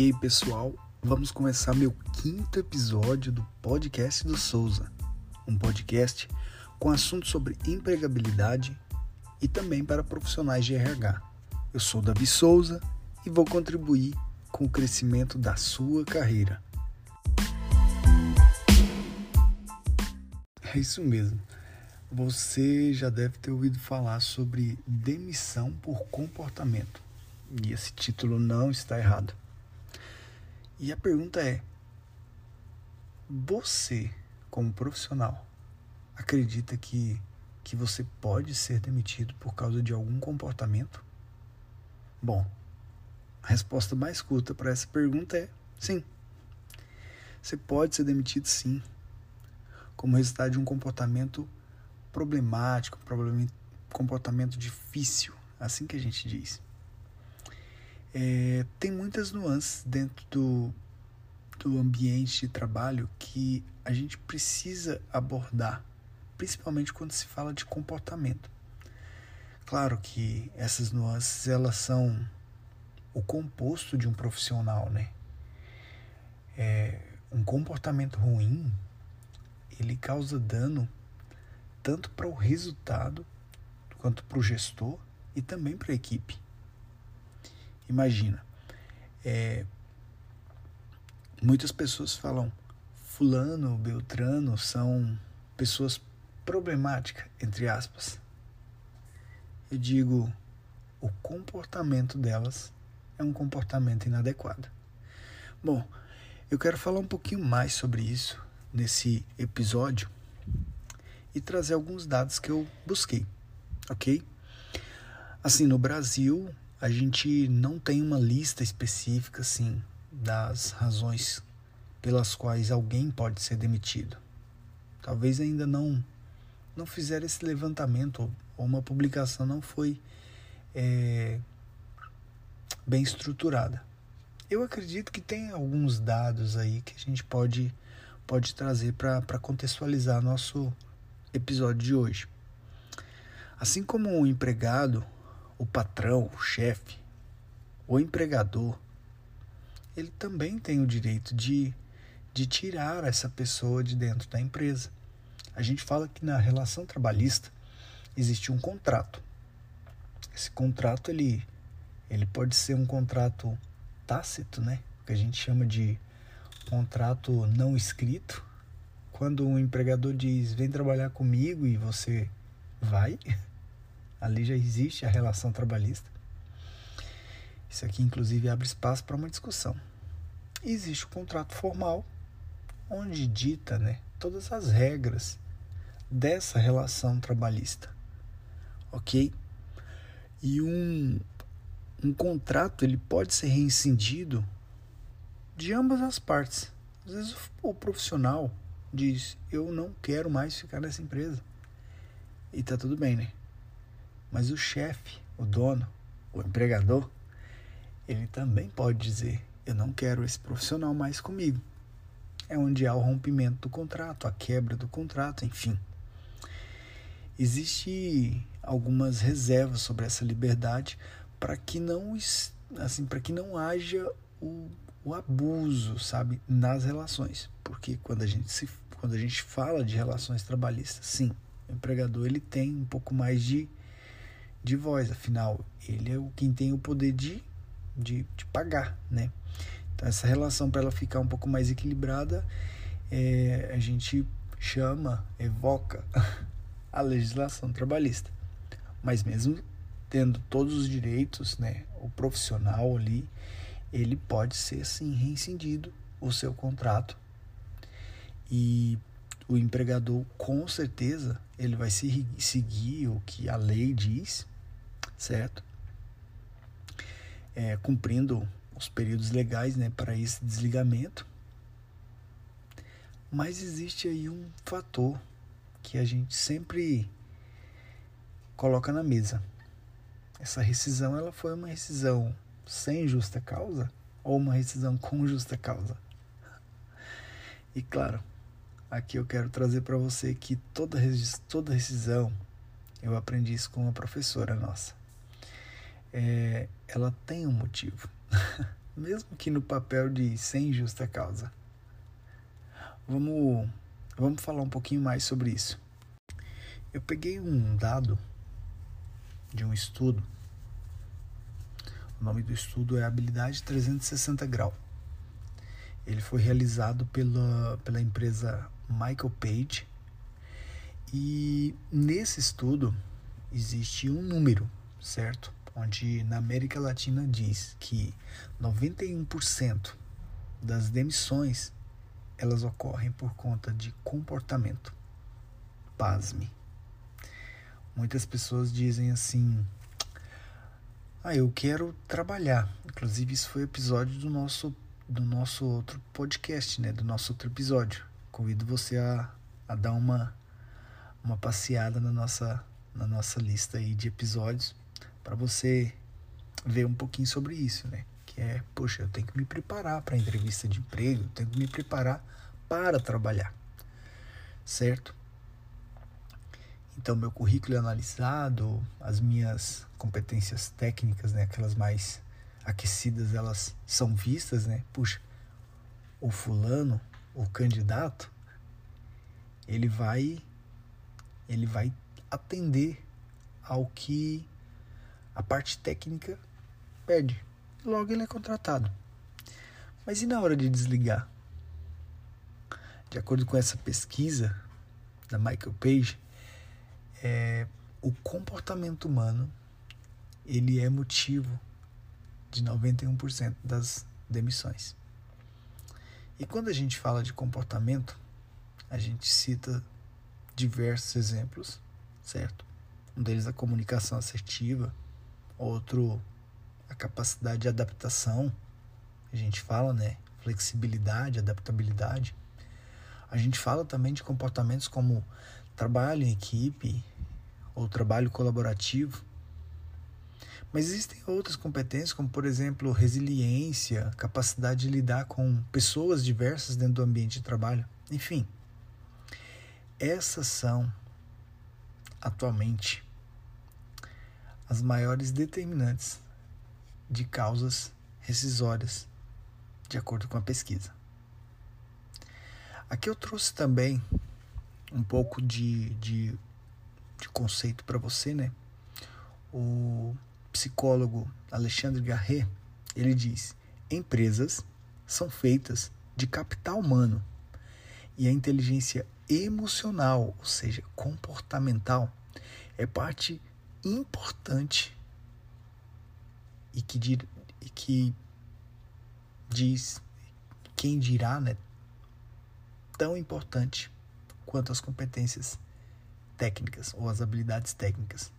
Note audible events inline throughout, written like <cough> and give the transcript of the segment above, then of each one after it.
E aí, pessoal, vamos começar meu quinto episódio do podcast do Souza, um podcast com assuntos sobre empregabilidade e também para profissionais de RH. Eu sou Davi Souza e vou contribuir com o crescimento da sua carreira. É isso mesmo. Você já deve ter ouvido falar sobre demissão por comportamento. E esse título não está errado. E a pergunta é: você, como profissional, acredita que, que você pode ser demitido por causa de algum comportamento? Bom, a resposta mais curta para essa pergunta é sim. Você pode ser demitido sim, como resultado de um comportamento problemático, um comportamento difícil, assim que a gente diz. É, tem muitas nuances dentro do, do ambiente de trabalho que a gente precisa abordar, principalmente quando se fala de comportamento. Claro que essas nuances elas são o composto de um profissional, né? É, um comportamento ruim ele causa dano tanto para o resultado quanto para o gestor e também para a equipe. Imagina, é, muitas pessoas falam fulano, beltrano são pessoas problemáticas, entre aspas. Eu digo, o comportamento delas é um comportamento inadequado. Bom, eu quero falar um pouquinho mais sobre isso nesse episódio e trazer alguns dados que eu busquei, ok? Assim, no Brasil, a gente não tem uma lista específica assim das razões pelas quais alguém pode ser demitido. Talvez ainda não não fizeram esse levantamento ou uma publicação não foi é, bem estruturada. Eu acredito que tem alguns dados aí que a gente pode pode trazer para contextualizar nosso episódio de hoje. Assim como o empregado o patrão, o chefe, o empregador, ele também tem o direito de, de tirar essa pessoa de dentro da empresa. A gente fala que na relação trabalhista existe um contrato. Esse contrato ele, ele pode ser um contrato tácito, né? Que a gente chama de contrato não escrito. Quando um empregador diz vem trabalhar comigo e você vai, <laughs> Ali já existe a relação trabalhista. Isso aqui, inclusive, abre espaço para uma discussão. Existe o contrato formal, onde dita né, todas as regras dessa relação trabalhista. Ok? E um, um contrato ele pode ser reincindido de ambas as partes. Às vezes o profissional diz: Eu não quero mais ficar nessa empresa. E tá tudo bem, né? Mas o chefe, o dono, o empregador, ele também pode dizer: Eu não quero esse profissional mais comigo. É onde há o rompimento do contrato, a quebra do contrato, enfim. Existem algumas reservas sobre essa liberdade para que não assim para que não haja o, o abuso sabe nas relações porque quando a gente se quando a gente fala de relações trabalhistas sim o empregador ele tem um pouco mais de de voz, afinal, ele é o quem tem o poder de, de, de pagar, né? Então, essa relação, para ela ficar um pouco mais equilibrada, é, a gente chama, evoca <laughs> a legislação trabalhista. Mas mesmo tendo todos os direitos, né, o profissional ali, ele pode ser sim reincindido o seu contrato. E o empregador, com certeza, ele vai seguir o que a lei diz certo? É, cumprindo os períodos legais né, para esse desligamento. Mas existe aí um fator que a gente sempre coloca na mesa. Essa rescisão ela foi uma rescisão sem justa causa ou uma rescisão com justa causa? E claro, aqui eu quero trazer para você que toda, toda rescisão, eu aprendi isso com uma professora nossa é, ela tem um motivo. <laughs> mesmo que no papel de sem justa causa. Vamos, vamos falar um pouquinho mais sobre isso. Eu peguei um dado de um estudo. O nome do estudo é Habilidade 360 Grau. Ele foi realizado pela, pela empresa Michael Page. E nesse estudo existe um número, certo? Onde na América Latina diz que 91% das demissões elas ocorrem por conta de comportamento. Pasme. Muitas pessoas dizem assim: "Ah, eu quero trabalhar". Inclusive isso foi episódio do nosso do nosso outro podcast, né, do nosso outro episódio. Convido você a, a dar uma uma passeada na nossa na nossa lista aí de episódios para você ver um pouquinho sobre isso, né? Que é, poxa, eu tenho que me preparar para entrevista de emprego, eu tenho que me preparar para trabalhar, certo? Então, meu currículo é analisado, as minhas competências técnicas, né, aquelas mais aquecidas elas são vistas, né? Puxa, o fulano, o candidato, ele vai ele vai atender ao que a parte técnica pede. Logo ele é contratado. Mas e na hora de desligar? De acordo com essa pesquisa da Michael Page, é, o comportamento humano ele é motivo de 91% das demissões. E quando a gente fala de comportamento, a gente cita diversos exemplos, certo? Um deles a comunicação assertiva, outro a capacidade de adaptação, a gente fala, né? Flexibilidade, adaptabilidade. A gente fala também de comportamentos como trabalho em equipe ou trabalho colaborativo, mas existem outras competências, como por exemplo resiliência, capacidade de lidar com pessoas diversas dentro do ambiente de trabalho. Enfim, essas são atualmente as maiores determinantes de causas rescisórias, de acordo com a pesquisa. Aqui eu trouxe também um pouco de, de, de conceito para você, né? O psicólogo Alexandre Garret, ele diz: empresas são feitas de capital humano e a inteligência emocional, ou seja, comportamental, é parte importante e que, dir, e que diz quem dirá, né, tão importante quanto as competências técnicas ou as habilidades técnicas.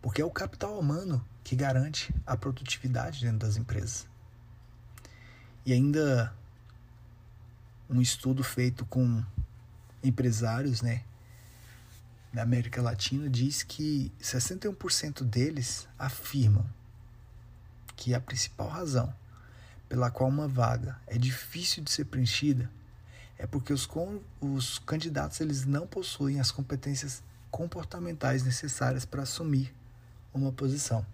Porque é o capital humano que garante a produtividade dentro das empresas. E ainda um estudo feito com empresários, né, da América Latina diz que 61% deles afirmam que a principal razão pela qual uma vaga é difícil de ser preenchida é porque os, os candidatos eles não possuem as competências comportamentais necessárias para assumir uma posição.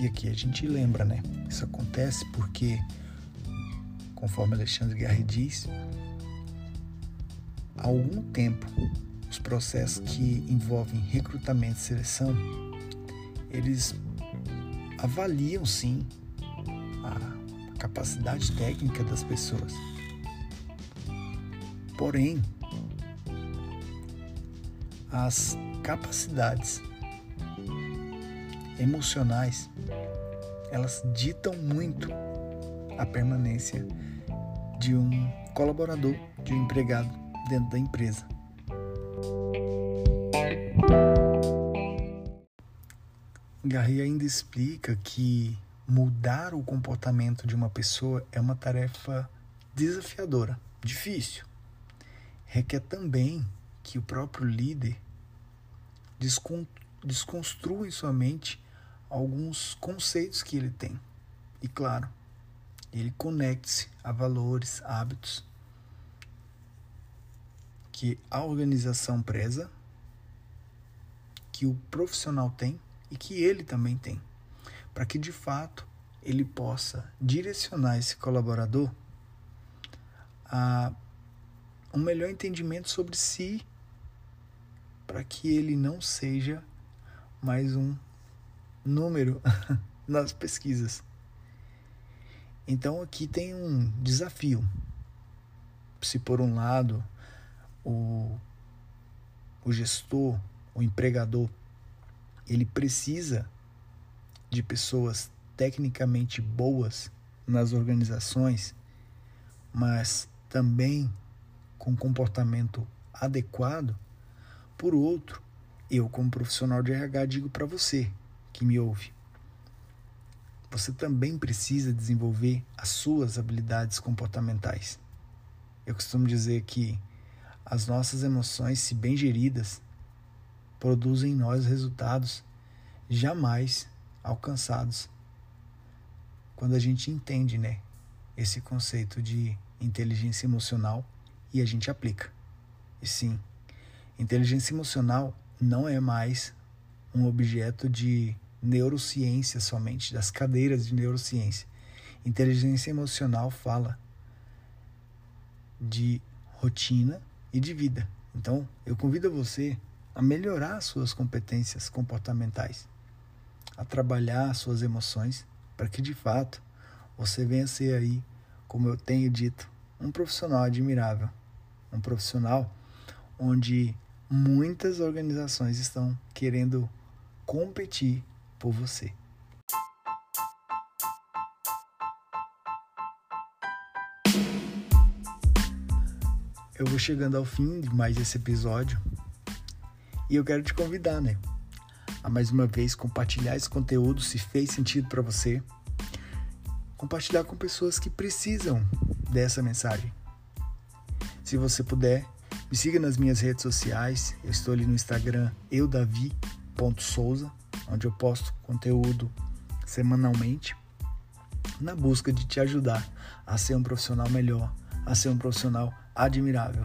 E aqui a gente lembra, né? Isso acontece porque, conforme Alexandre Garri diz, há algum tempo os processos que envolvem recrutamento e seleção, eles avaliam sim a capacidade técnica das pessoas. Porém, as capacidades emocionais elas ditam muito a permanência de um colaborador, de um empregado dentro da empresa. Garry ainda explica que mudar o comportamento de uma pessoa é uma tarefa desafiadora, difícil. Requer também que o próprio líder desconstrua em sua mente alguns conceitos que ele tem. E claro, ele conecte-se a valores, hábitos que a organização preza, que o profissional tem e que ele também tem, para que de fato ele possa direcionar esse colaborador a um melhor entendimento sobre si, para que ele não seja mais um número <laughs> nas pesquisas. Então aqui tem um desafio. Se por um lado o, o gestor, o empregador, ele precisa de pessoas tecnicamente boas nas organizações, mas também com comportamento adequado. Por outro, eu, como profissional de RH, digo para você que me ouve: você também precisa desenvolver as suas habilidades comportamentais. Eu costumo dizer que as nossas emoções, se bem geridas, produzem em nós resultados jamais alcançados quando a gente entende, né, esse conceito de inteligência emocional e a gente aplica. E sim, inteligência emocional não é mais um objeto de neurociência somente, das cadeiras de neurociência. Inteligência emocional fala de rotina e de vida. Então, eu convido você a melhorar suas competências comportamentais, a trabalhar suas emoções para que de fato você venha ser aí, como eu tenho dito, um profissional admirável, um profissional onde muitas organizações estão querendo competir por você. Eu vou chegando ao fim de mais esse episódio e eu quero te convidar, né? a mais uma vez compartilhar esse conteúdo se fez sentido para você. Compartilhar com pessoas que precisam dessa mensagem. Se você puder, me siga nas minhas redes sociais. Eu estou ali no Instagram eudavi.souza, onde eu posto conteúdo semanalmente na busca de te ajudar a ser um profissional melhor, a ser um profissional admirável.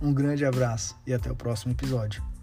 Um grande abraço e até o próximo episódio.